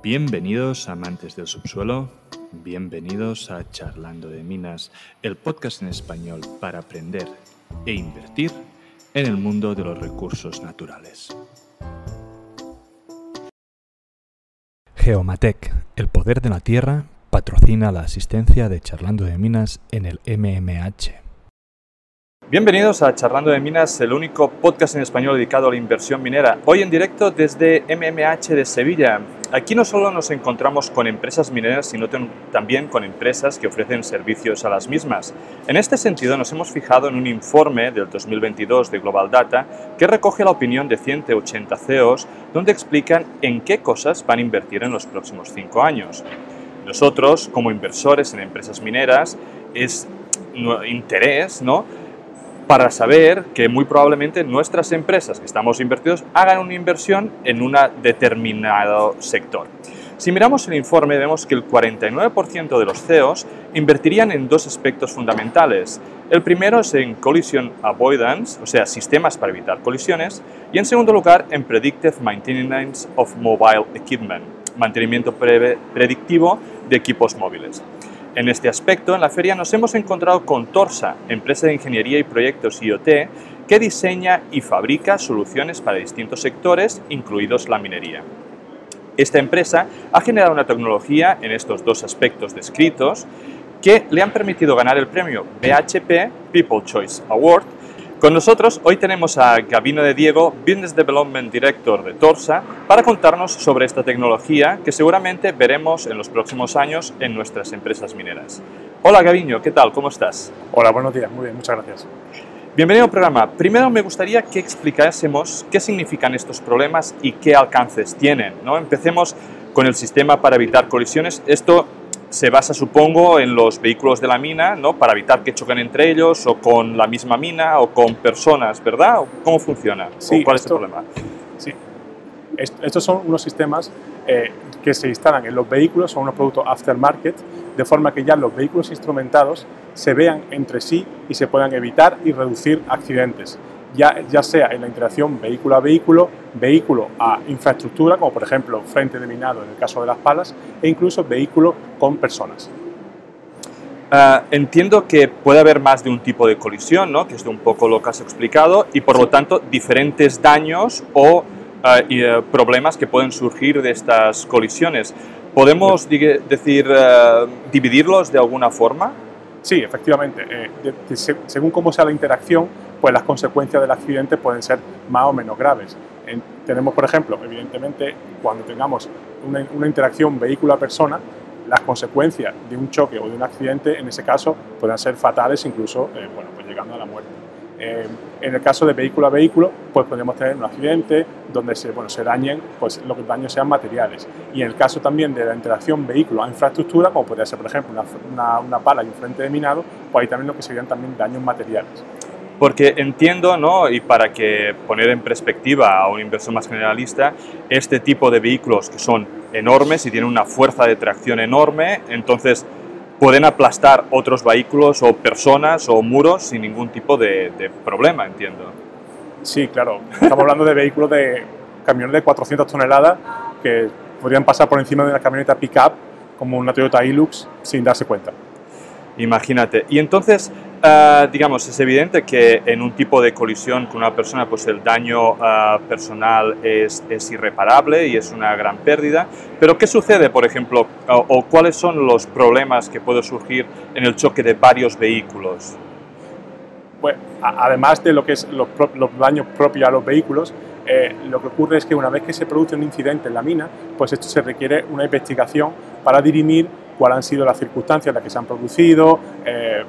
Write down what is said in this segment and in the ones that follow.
Bienvenidos amantes del subsuelo, bienvenidos a Charlando de Minas, el podcast en español para aprender e invertir en el mundo de los recursos naturales. Geomatec, el poder de la tierra, patrocina la asistencia de Charlando de Minas en el MMH. Bienvenidos a Charlando de Minas, el único podcast en español dedicado a la inversión minera. Hoy en directo desde MMH de Sevilla. Aquí no solo nos encontramos con empresas mineras, sino también con empresas que ofrecen servicios a las mismas. En este sentido, nos hemos fijado en un informe del 2022 de Global Data que recoge la opinión de 180 CEOs, donde explican en qué cosas van a invertir en los próximos cinco años. Nosotros, como inversores en empresas mineras, es interés, ¿no? Para saber que muy probablemente nuestras empresas que estamos invertidos hagan una inversión en un determinado sector. Si miramos el informe vemos que el 49% de los CEOs invertirían en dos aspectos fundamentales. El primero es en collision avoidance, o sea, sistemas para evitar colisiones, y en segundo lugar en predictive maintenance of mobile equipment, mantenimiento predictivo de equipos móviles. En este aspecto, en la feria nos hemos encontrado con Torsa, empresa de ingeniería y proyectos IoT, que diseña y fabrica soluciones para distintos sectores, incluidos la minería. Esta empresa ha generado una tecnología en estos dos aspectos descritos que le han permitido ganar el premio BHP People Choice Award con nosotros hoy tenemos a Gabino de Diego, Business Development Director de Torsa, para contarnos sobre esta tecnología que seguramente veremos en los próximos años en nuestras empresas mineras. Hola Gabino, ¿qué tal? ¿Cómo estás? Hola, buenos días, muy bien, muchas gracias. Bienvenido al programa. Primero me gustaría que explicásemos qué significan estos problemas y qué alcances tienen. ¿no? Empecemos con el sistema para evitar colisiones. Esto se basa, supongo, en los vehículos de la mina, ¿no? Para evitar que choquen entre ellos, o con la misma mina, o con personas, ¿verdad? ¿Cómo funciona? Sí, ¿Cuál es el problema? Sí. estos son unos sistemas eh, que se instalan en los vehículos, son unos productos aftermarket, de forma que ya los vehículos instrumentados se vean entre sí y se puedan evitar y reducir accidentes ya, ya sea en la interacción vehículo a vehículo, vehículo a infraestructura, como por ejemplo frente de minado en el caso de las palas, e incluso vehículo con personas. Ah, entiendo que puede haber más de un tipo de colisión, ¿no? que es un poco lo que has explicado, y por lo tanto diferentes daños o ah, eh, problemas que pueden surgir de estas colisiones. ¿Podemos decir, ah, dividirlos de alguna forma? Sí, efectivamente. Eh, según cómo sea la interacción, pues las consecuencias del accidente pueden ser más o menos graves. tenemos, por ejemplo, evidentemente, cuando tengamos una, interacción vehículo a persona, las consecuencias de un choque o de un accidente, en ese caso, pueden ser fatales, incluso eh, bueno, pues llegando a la muerte. Eh, en el caso de vehículo a vehículo, pues podemos tener un accidente donde se, bueno, se dañen, pues los daños sean materiales. Y en el caso también de la interacción vehículo a infraestructura, como podría ser, por ejemplo, una, una pala y un frente de minado, pues hay también lo que serían también daños materiales. Porque entiendo, ¿no? y para que poner en perspectiva a un inversor más generalista, este tipo de vehículos que son enormes y tienen una fuerza de tracción enorme, entonces pueden aplastar otros vehículos o personas o muros sin ningún tipo de, problema, entiendo. Sí, claro. Estamos hablando de vehículos de camiones de 400 toneladas que podrían pasar por encima de una camioneta pick-up como una Toyota Hilux sin darse cuenta. Imagínate. Y entonces, Ah, digamos, es evidente que en un tipo de colisión con una persona, pues el daño ah, personal es, es, irreparable y es una gran pérdida. Pero ¿qué sucede, por ejemplo, o, cuáles son los problemas que pueden surgir en el choque de varios vehículos? Pues, además de lo que es los, los daños propios a los vehículos, eh, lo que ocurre es que una vez que se produce un incidente en la mina, pues esto se requiere una investigación para dirimir cuáles han sido las circunstancias en las que se han producido, eh,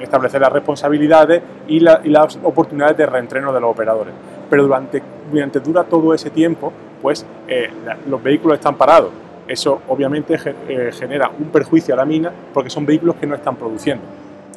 establecer las responsabilidades y, las oportunidades de reentreno de los operadores. Pero durante, durante dura todo ese tiempo, pues eh, los vehículos están parados. Eso obviamente eh, genera un perjuicio a la mina porque son vehículos que no están produciendo.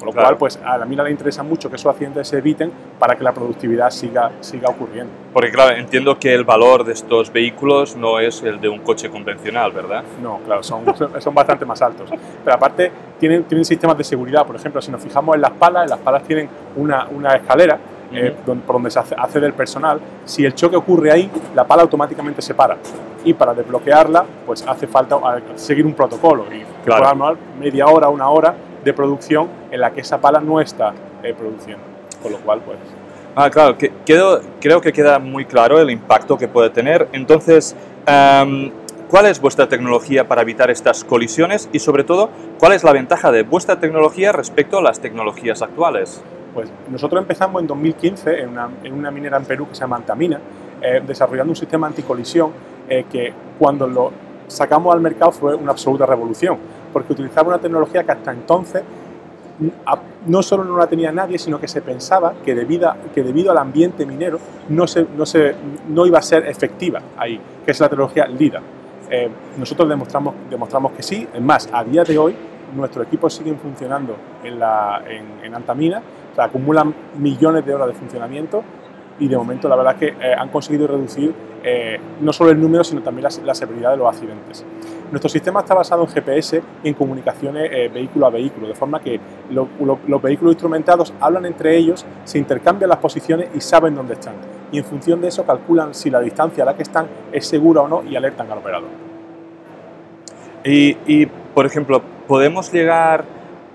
Con lo cual, pues a la mina le interesa mucho que esos accidentes se eviten para que la productividad siga, siga ocurriendo. Porque claro, entiendo que el valor de estos vehículos no es el de un coche convencional, ¿verdad? No, claro, son, son bastante más altos. Pero aparte tienen, tienen sistemas de seguridad, por ejemplo, si nos fijamos en las palas, en las palas tienen una, una escalera eh, por donde se accede el personal. Si el choque ocurre ahí, la pala automáticamente se para. y para desbloquearla pues hace falta seguir un protocolo y claro. media hora, una hora de producción en la que esa pala no está eh, produciendo. Con lo cual, pues... Ah, claro, que, creo que queda muy claro el impacto que puede tener. Entonces, em, ¿cuál es vuestra tecnología para evitar estas colisiones? Y sobre todo, ¿cuál es la ventaja de vuestra tecnología respecto a las tecnologías actuales? Pues nosotros empezamos en 2015 en una, en una minera en Perú que se llama Antamina, eh, desarrollando un sistema anticolisión eh, que cuando lo sacamos al mercado fue una absoluta revolución, porque utilizaba una tecnología que hasta entonces no solo no la tenía nadie, sino que se pensaba que debido, que debido al ambiente minero no, se, no, se, no iba a ser efectiva ahí, que es la tecnología LIDA. Eh, nosotros demostramos, demostramos que sí, es más, a día de hoy nuestros equipos siguen funcionando en, la, en Antamina, o sea, acumulan millones de horas de funcionamiento y de momento la verdad es que eh, han conseguido reducir eh, no solo el número, sino también la, severidad de los accidentes. Nuestro sistema está basado en GPS y en comunicaciones eh, vehículo a vehículo, de forma que los vehículos instrumentados hablan entre ellos, se intercambian las posiciones y saben dónde están. Y en función de eso calculan si la distancia a la que están es segura o no y alertan al operador. Y por ejemplo, podemos llegar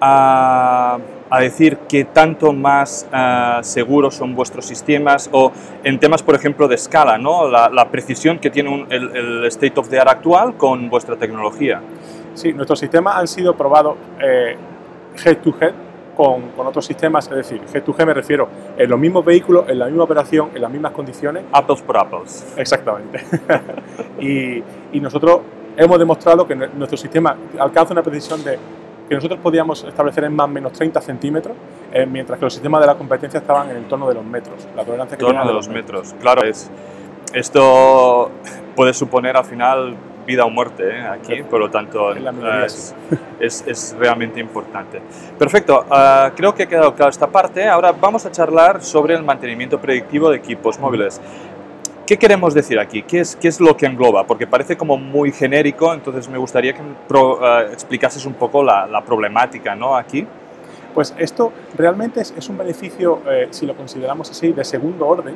a a decir qué tanto más uh, seguros son vuestros sistemas o en temas, por ejemplo, de escala, ¿no? la, precisión que tiene el, state of the art actual con vuestra tecnología. Sí, nuestros sistemas han sido probados eh, head to head con, con, otros sistemas, es decir, head to head me refiero en los mismos vehículos, en la misma operación, en las mismas condiciones. Apples por apples. Exactamente. y, y nosotros hemos demostrado que nuestro sistema alcanza una precisión de que nosotros podíamos establecer en más o menos 30 centímetros, eh, mientras que los sistemas de la competencia estaban en el torno de los metros. La tolerancia que torno de los metros. Claro, es, esto puede suponer al final vida o muerte ¿eh? aquí, por lo tanto es, es, realmente importante. Perfecto, uh, creo que ha quedado clara esta parte. Ahora vamos a charlar sobre el mantenimiento predictivo de equipos móviles. ¿Qué queremos decir aquí? ¿Qué es, ¿Qué es lo que engloba? Porque parece como muy genérico, entonces me gustaría que uh, explicases un poco la, la, problemática ¿no? aquí. Pues esto realmente es, es un beneficio, eh, si lo consideramos así, de segundo orden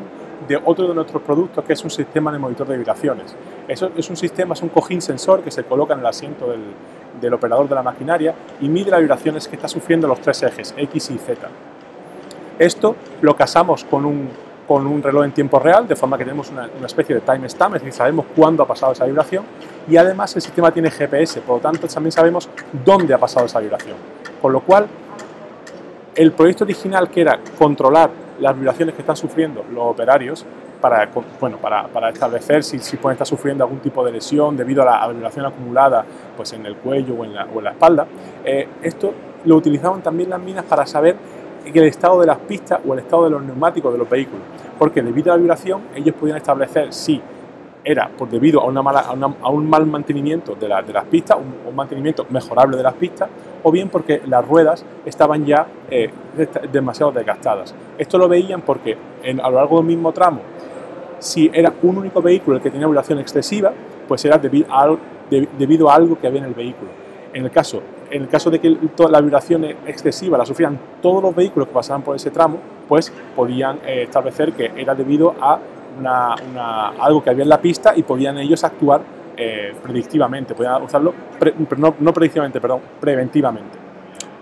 de otro de nuestros productos que es un sistema de monitor de vibraciones. Eso es un sistema, es un cojín sensor que se coloca en el asiento del, del operador de la maquinaria y mide las vibraciones que está sufriendo los tres ejes, X y Z. Esto lo casamos con un con un reloj en tiempo real, de forma que tenemos una, especie de timestamp, es decir, sabemos cuándo ha pasado esa vibración y además el sistema tiene GPS, por lo tanto también sabemos dónde ha pasado esa vibración. Con lo cual, el proyecto original que era controlar las vibraciones que están sufriendo los operarios para, bueno, para, para establecer si, si, pueden estar sufriendo algún tipo de lesión debido a la, vibración acumulada pues en el cuello o en la, o en la espalda, eh, esto lo utilizaban también las minas para saber el estado de las pistas o el estado de los neumáticos de los vehículos, porque debido a la vibración ellos podían establecer si era por debido a, una mala, a, un mal mantenimiento de, de las pistas, un, mantenimiento mejorable de las pistas, o bien porque las ruedas estaban ya eh, demasiado desgastadas. Esto lo veían porque en, a lo largo del mismo tramo, si era un único vehículo el que tenía vibración excesiva, pues era debido a, debido a algo que había en el vehículo. En el caso en el caso de que la vibración excesiva la sufrían todos los vehículos que pasaban por ese tramo, pues podían eh, establecer que era debido a algo que había en la pista y podían ellos actuar eh, predictivamente, podían usarlo, no, no predictivamente, perdón, preventivamente.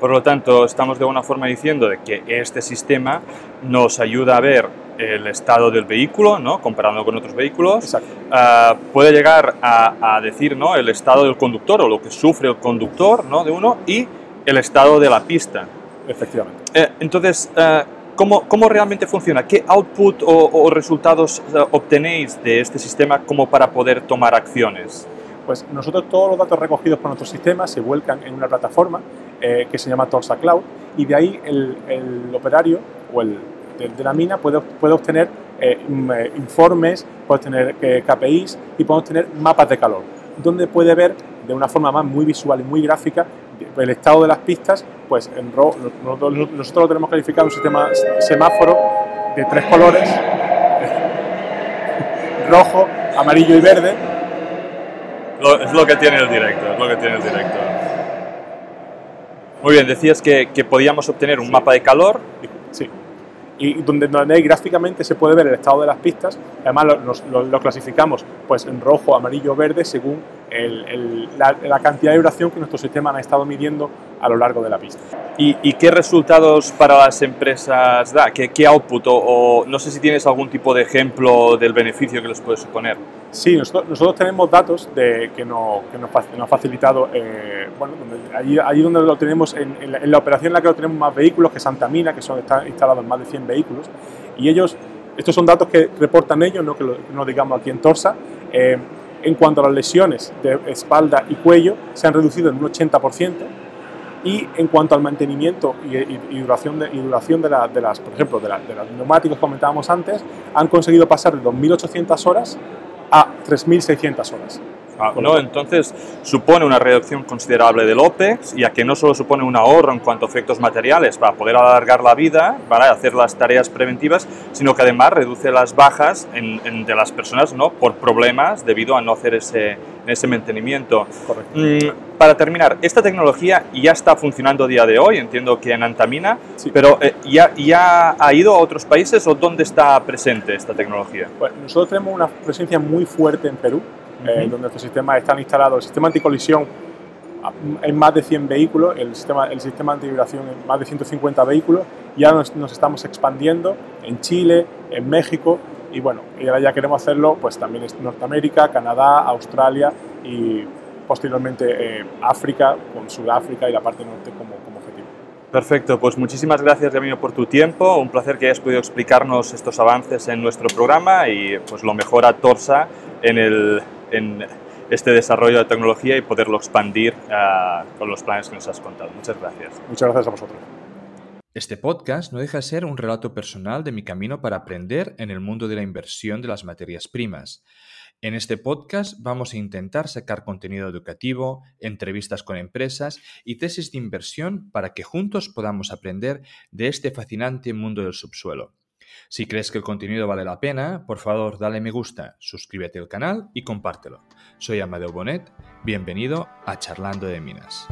Por lo tanto, estamos de alguna forma diciendo de que este sistema nos ayuda a ver el estado del vehículo, ¿no? comparando con otros vehículos. Uh, puede llegar a, a, decir ¿no? el estado del conductor o lo que sufre el conductor ¿no? de uno y el estado de la pista. Efectivamente. Eh, entonces, uh, ¿cómo, ¿cómo, realmente funciona? ¿Qué output o, o resultados uh, obtenéis de este sistema como para poder tomar acciones? Pues nosotros todos los datos recogidos por nuestro sistema se vuelcan en una plataforma eh, que se llama Torsa Cloud y de ahí el, el operario o el de, la mina puede, puede obtener eh, eh, informes, puede obtener KPIs y puede obtener mapas de calor, donde puede ver de una forma más muy visual y muy gráfica el estado de las pistas, pues en ro nosotros, nosotros lo tenemos calificado un sistema semáforo de tres colores, rojo, amarillo y verde. es lo que tiene el directo, es lo que tiene el directo. Muy bien, decías que, que podíamos obtener un mapa de calor. Sí. Y donde, donde gráficamente se puede ver el estado de las pistas. Además lo, clasificamos pues, en rojo, amarillo, verde según la, cantidad de duración que nuestro sistema ha estado midiendo a lo largo de la pista. ¿Y, qué resultados para las empresas da? ¿Qué, qué output? O, no sé si tienes algún tipo de ejemplo del beneficio que les puede suponer. Sí, nosotros, tenemos datos de, que, que nos, ha facilitado, eh, bueno, allí, allí, donde lo tenemos, en, la, operación en la que lo tenemos más vehículos, que Santa Mina, que son, están instalados más de 100 vehículos, y ellos, estos son datos que reportan ellos, no que lo, no digamos aquí en Torsa, eh, en cuanto a las lesiones de espalda y cuello, se han reducido en un 80%, y en cuanto al mantenimiento y, duración, de, y duración de, de, las, por ejemplo, de, de los neumáticos que comentábamos antes, han conseguido pasar de 2.800 horas a 3.600 horas. Ah, no, entonces supone una reducción considerable del OPEX, ya que no solo supone un ahorro en cuanto a efectos materiales para poder alargar la vida, para hacer las tareas preventivas, sino que además reduce las bajas de las personas ¿no? por problemas debido a no hacer ese, ese mantenimiento. Correcto. Mm, para terminar, esta tecnología ya está funcionando a día de hoy, entiendo que en Antamina, pero eh, ya, ¿ya ha ido a otros países o dónde está presente esta tecnología? Pues nosotros tenemos una presencia muy fuerte en Perú, eh, donde estos sistemas están instalados. El sistema anticolisión en más de 100 vehículos, el sistema, el sistema antivibración en más de 150 vehículos. Ya nos, estamos expandiendo en Chile, en México y bueno, y ahora ya queremos hacerlo pues también en Norteamérica, Canadá, Australia y posteriormente eh, África, con Sudáfrica y la parte norte como, como objetivo. Perfecto, pues muchísimas gracias Ramiro por tu tiempo, un placer que hayas podido explicarnos estos avances en nuestro programa y pues lo mejor a Torsa en el, en este desarrollo de tecnología y poderlo expandir uh, con los planes que nos has contado. Muchas gracias. Muchas gracias a vosotros. Este podcast no deja de ser un relato personal de mi camino para aprender en el mundo de la inversión de las materias primas. En este podcast vamos a intentar sacar contenido educativo, entrevistas con empresas y tesis de inversión para que juntos podamos aprender de este fascinante mundo del subsuelo. Si crees que el contenido vale la pena, por favor dale me gusta, suscríbete al canal y compártelo. Soy Amadeo Bonet, bienvenido a Charlando de Minas.